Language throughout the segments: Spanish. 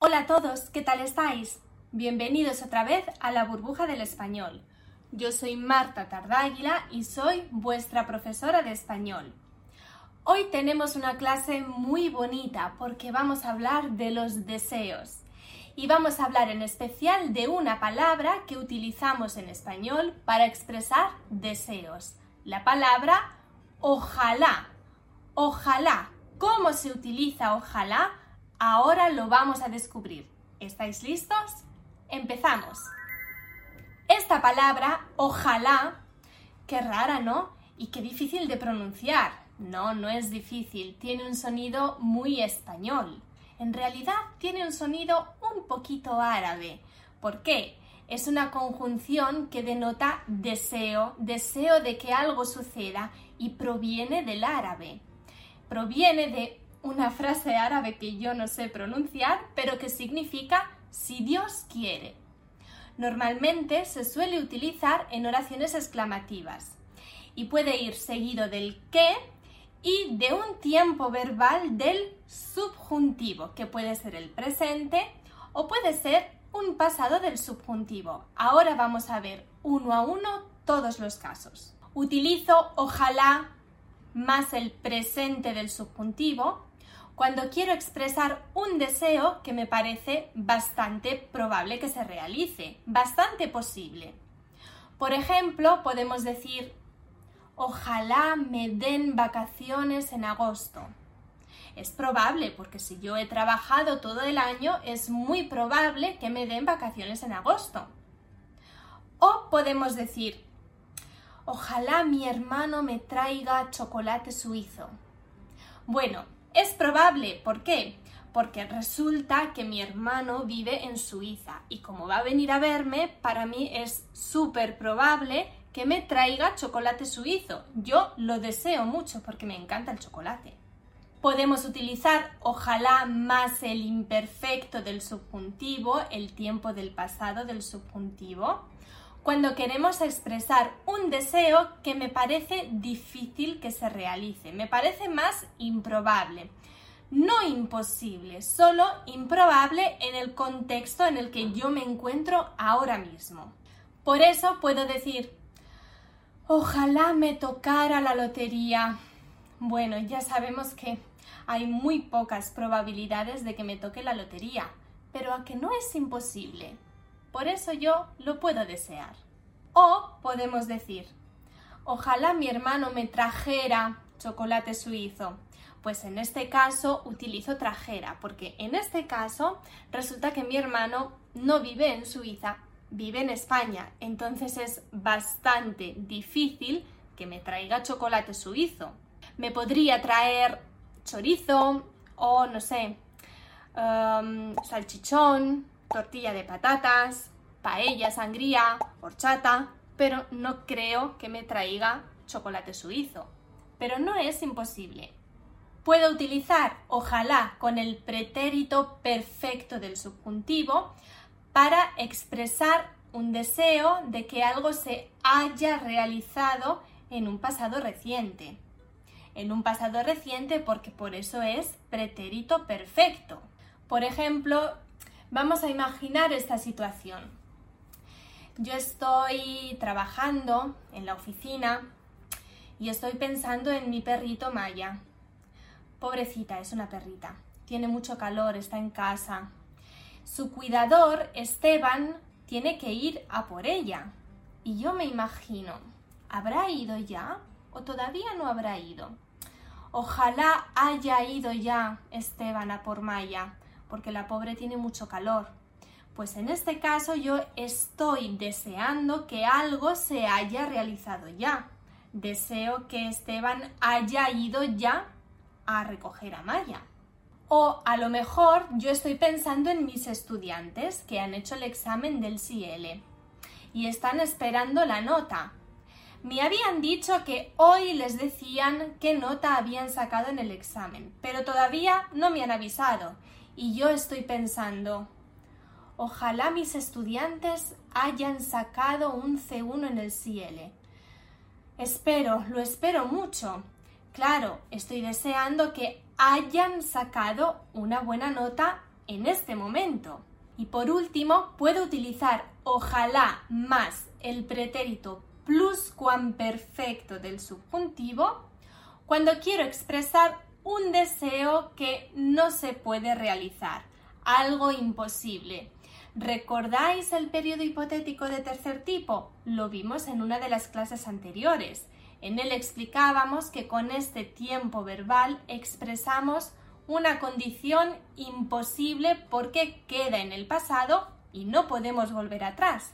Hola a todos, ¿qué tal estáis? Bienvenidos otra vez a la burbuja del español. Yo soy Marta Tardáguila y soy vuestra profesora de español. Hoy tenemos una clase muy bonita porque vamos a hablar de los deseos. Y vamos a hablar en especial de una palabra que utilizamos en español para expresar deseos. La palabra ojalá. Ojalá. ¿Cómo se utiliza ojalá? Ahora lo vamos a descubrir. ¿Estáis listos? Empezamos. Esta palabra, ojalá, qué rara, ¿no? Y qué difícil de pronunciar. No, no es difícil, tiene un sonido muy español. En realidad tiene un sonido un poquito árabe. ¿Por qué? Es una conjunción que denota deseo, deseo de que algo suceda y proviene del árabe. Proviene de una frase árabe que yo no sé pronunciar, pero que significa si Dios quiere. Normalmente se suele utilizar en oraciones exclamativas y puede ir seguido del que y de un tiempo verbal del subjuntivo, que puede ser el presente o puede ser un pasado del subjuntivo. Ahora vamos a ver uno a uno todos los casos. Utilizo ojalá más el presente del subjuntivo cuando quiero expresar un deseo que me parece bastante probable que se realice, bastante posible. Por ejemplo, podemos decir, ojalá me den vacaciones en agosto. Es probable, porque si yo he trabajado todo el año, es muy probable que me den vacaciones en agosto. O podemos decir, ojalá mi hermano me traiga chocolate suizo. Bueno, es probable, ¿por qué? Porque resulta que mi hermano vive en Suiza y como va a venir a verme, para mí es súper probable que me traiga chocolate suizo. Yo lo deseo mucho porque me encanta el chocolate. Podemos utilizar ojalá más el imperfecto del subjuntivo, el tiempo del pasado del subjuntivo cuando queremos expresar un deseo que me parece difícil que se realice, me parece más improbable. No imposible, solo improbable en el contexto en el que yo me encuentro ahora mismo. Por eso puedo decir, ojalá me tocara la lotería. Bueno, ya sabemos que hay muy pocas probabilidades de que me toque la lotería, pero a que no es imposible. Por eso yo lo puedo desear. O podemos decir, ojalá mi hermano me trajera chocolate suizo. Pues en este caso utilizo trajera, porque en este caso resulta que mi hermano no vive en Suiza, vive en España. Entonces es bastante difícil que me traiga chocolate suizo. Me podría traer chorizo o, no sé, um, salchichón, tortilla de patatas, paella, sangría, horchata, pero no creo que me traiga chocolate suizo. Pero no es imposible. Puedo utilizar ojalá con el pretérito perfecto del subjuntivo para expresar un deseo de que algo se haya realizado en un pasado reciente. En un pasado reciente porque por eso es pretérito perfecto. Por ejemplo, Vamos a imaginar esta situación. Yo estoy trabajando en la oficina y estoy pensando en mi perrito Maya. Pobrecita, es una perrita. Tiene mucho calor, está en casa. Su cuidador, Esteban, tiene que ir a por ella. Y yo me imagino, ¿habrá ido ya o todavía no habrá ido? Ojalá haya ido ya Esteban a por Maya porque la pobre tiene mucho calor. Pues en este caso yo estoy deseando que algo se haya realizado ya. Deseo que Esteban haya ido ya a recoger a Maya. O a lo mejor yo estoy pensando en mis estudiantes que han hecho el examen del CL y están esperando la nota. Me habían dicho que hoy les decían qué nota habían sacado en el examen, pero todavía no me han avisado y yo estoy pensando, ojalá mis estudiantes hayan sacado un C1 en el CL. Espero, lo espero mucho. Claro, estoy deseando que hayan sacado una buena nota en este momento. Y por último, puedo utilizar ojalá más el pretérito pluscuamperfecto del subjuntivo cuando quiero expresar un deseo que no se puede realizar, algo imposible. ¿Recordáis el periodo hipotético de tercer tipo? Lo vimos en una de las clases anteriores. En él explicábamos que con este tiempo verbal expresamos una condición imposible porque queda en el pasado y no podemos volver atrás.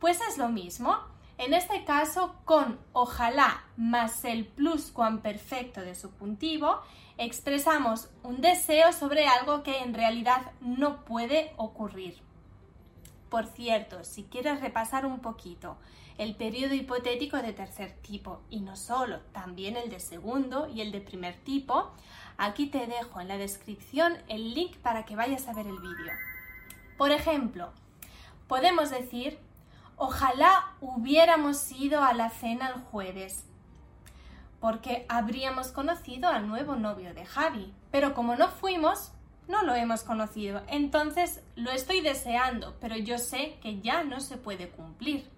Pues es lo mismo. En este caso, con ojalá más el pluscuamperfecto de subjuntivo, expresamos un deseo sobre algo que en realidad no puede ocurrir. Por cierto, si quieres repasar un poquito el periodo hipotético de tercer tipo y no solo, también el de segundo y el de primer tipo, aquí te dejo en la descripción el link para que vayas a ver el vídeo. Por ejemplo, podemos decir, ojalá hubiéramos ido a la cena el jueves, porque habríamos conocido al nuevo novio de Javi, pero como no fuimos, no lo hemos conocido, entonces lo estoy deseando, pero yo sé que ya no se puede cumplir.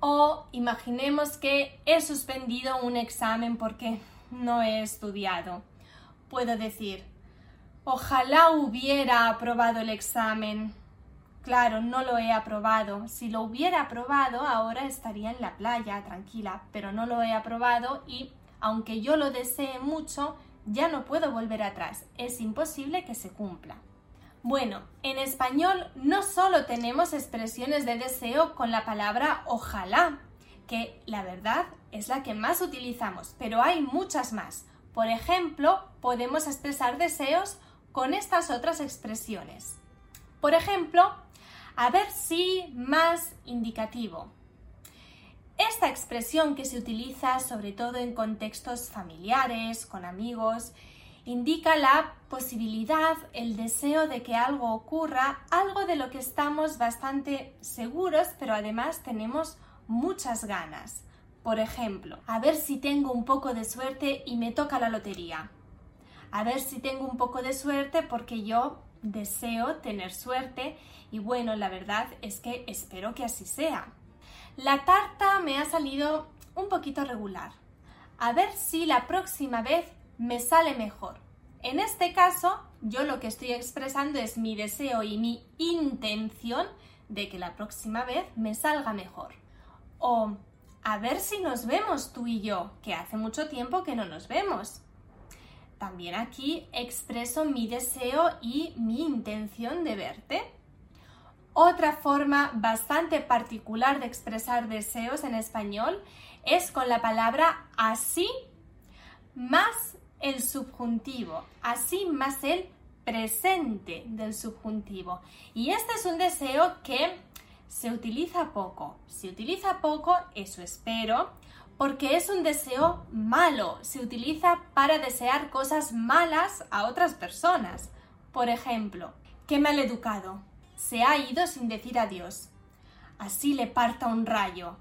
O imaginemos que he suspendido un examen porque no he estudiado. Puedo decir, ojalá hubiera aprobado el examen. Claro, no lo he aprobado. Si lo hubiera aprobado, ahora estaría en la playa, tranquila, pero no lo he aprobado y, aunque yo lo desee mucho, ya no puedo volver atrás, es imposible que se cumpla. Bueno, en español no solo tenemos expresiones de deseo con la palabra ojalá, que la verdad es la que más utilizamos, pero hay muchas más. Por ejemplo, podemos expresar deseos con estas otras expresiones. Por ejemplo, a ver si más indicativo. Esta expresión que se utiliza sobre todo en contextos familiares, con amigos, indica la posibilidad, el deseo de que algo ocurra, algo de lo que estamos bastante seguros, pero además tenemos muchas ganas. Por ejemplo, a ver si tengo un poco de suerte y me toca la lotería. A ver si tengo un poco de suerte porque yo deseo tener suerte y bueno, la verdad es que espero que así sea. La tarta me ha salido un poquito regular. A ver si la próxima vez me sale mejor. En este caso, yo lo que estoy expresando es mi deseo y mi intención de que la próxima vez me salga mejor. O a ver si nos vemos tú y yo, que hace mucho tiempo que no nos vemos. También aquí expreso mi deseo y mi intención de verte. Otra forma bastante particular de expresar deseos en español es con la palabra así más el subjuntivo, así más el presente del subjuntivo. Y este es un deseo que se utiliza poco. Se utiliza poco, eso espero, porque es un deseo malo. Se utiliza para desear cosas malas a otras personas. Por ejemplo, qué mal educado se ha ido sin decir adiós. Así le parta un rayo.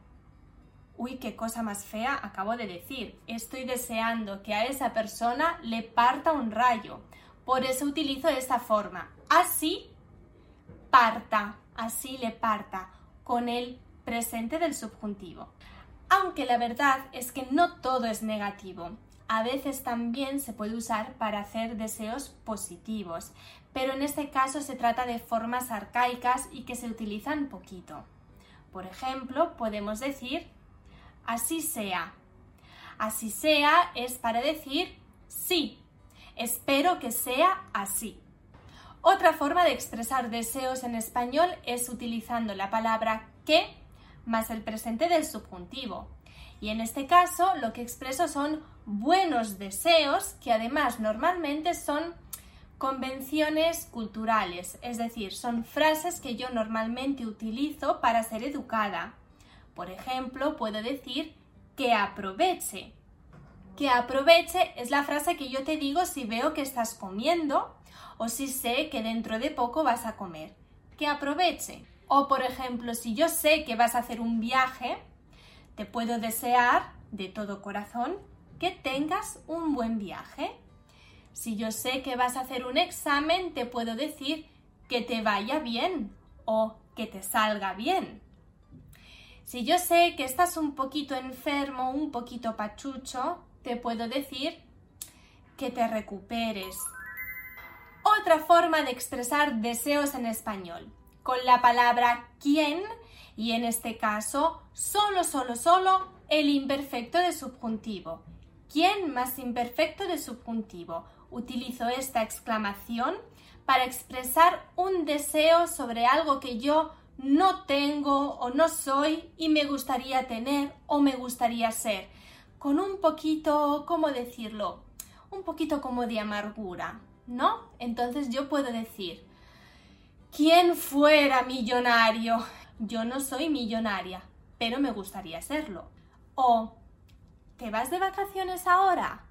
Uy, qué cosa más fea acabo de decir. Estoy deseando que a esa persona le parta un rayo. Por eso utilizo esta forma. Así parta, así le parta, con el presente del subjuntivo. Aunque la verdad es que no todo es negativo a veces también se puede usar para hacer deseos positivos, pero en este caso se trata de formas arcaicas y que se utilizan poquito. Por ejemplo, podemos decir así sea. Así sea es para decir sí. Espero que sea así. Otra forma de expresar deseos en español es utilizando la palabra que más el presente del subjuntivo. Y en este caso lo que expreso son buenos deseos que además normalmente son convenciones culturales, es decir, son frases que yo normalmente utilizo para ser educada. Por ejemplo, puedo decir que aproveche. Que aproveche es la frase que yo te digo si veo que estás comiendo o si sé que dentro de poco vas a comer. Que aproveche. O por ejemplo, si yo sé que vas a hacer un viaje, te puedo desear de todo corazón que tengas un buen viaje. Si yo sé que vas a hacer un examen, te puedo decir que te vaya bien o que te salga bien. Si yo sé que estás un poquito enfermo, un poquito pachucho, te puedo decir que te recuperes. Otra forma de expresar deseos en español, con la palabra quién y en este caso solo, solo, solo el imperfecto de subjuntivo. ¿Quién más imperfecto de subjuntivo? Utilizo esta exclamación para expresar un deseo sobre algo que yo no tengo o no soy y me gustaría tener o me gustaría ser, con un poquito, ¿cómo decirlo? Un poquito como de amargura, ¿no? Entonces yo puedo decir, ¿quién fuera millonario? Yo no soy millonaria, pero me gustaría serlo. O, ¿te vas de vacaciones ahora?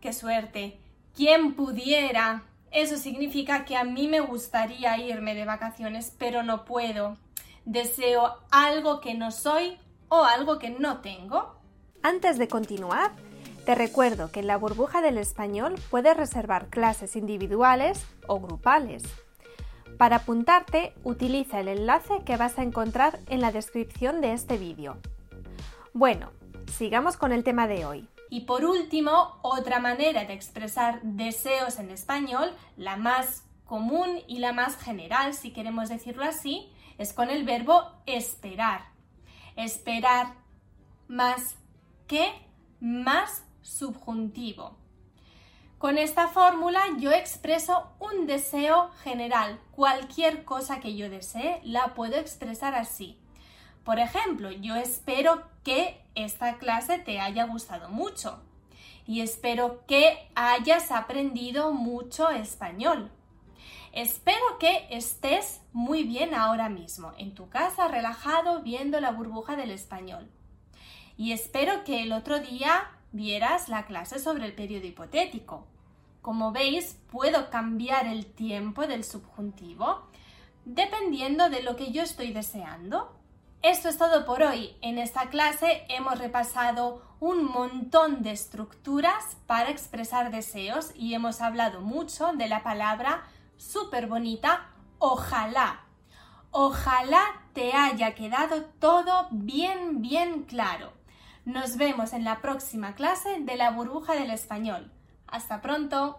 ¡Qué suerte! ¿Quién pudiera? Eso significa que a mí me gustaría irme de vacaciones, pero no puedo. Deseo algo que no soy o algo que no tengo. Antes de continuar, te recuerdo que en la burbuja del español puedes reservar clases individuales o grupales. Para apuntarte, utiliza el enlace que vas a encontrar en la descripción de este vídeo. Bueno, sigamos con el tema de hoy. Y por último, otra manera de expresar deseos en español, la más común y la más general, si queremos decirlo así, es con el verbo esperar. Esperar más que más subjuntivo. Con esta fórmula yo expreso un deseo general. Cualquier cosa que yo desee la puedo expresar así. Por ejemplo, yo espero que esta clase te haya gustado mucho y espero que hayas aprendido mucho español. Espero que estés muy bien ahora mismo, en tu casa, relajado, viendo la burbuja del español. Y espero que el otro día vieras la clase sobre el periodo hipotético. Como veis, puedo cambiar el tiempo del subjuntivo dependiendo de lo que yo estoy deseando. Esto es todo por hoy. En esta clase hemos repasado un montón de estructuras para expresar deseos y hemos hablado mucho de la palabra súper bonita, ojalá. Ojalá te haya quedado todo bien, bien claro. Nos vemos en la próxima clase de la burbuja del español. Hasta pronto.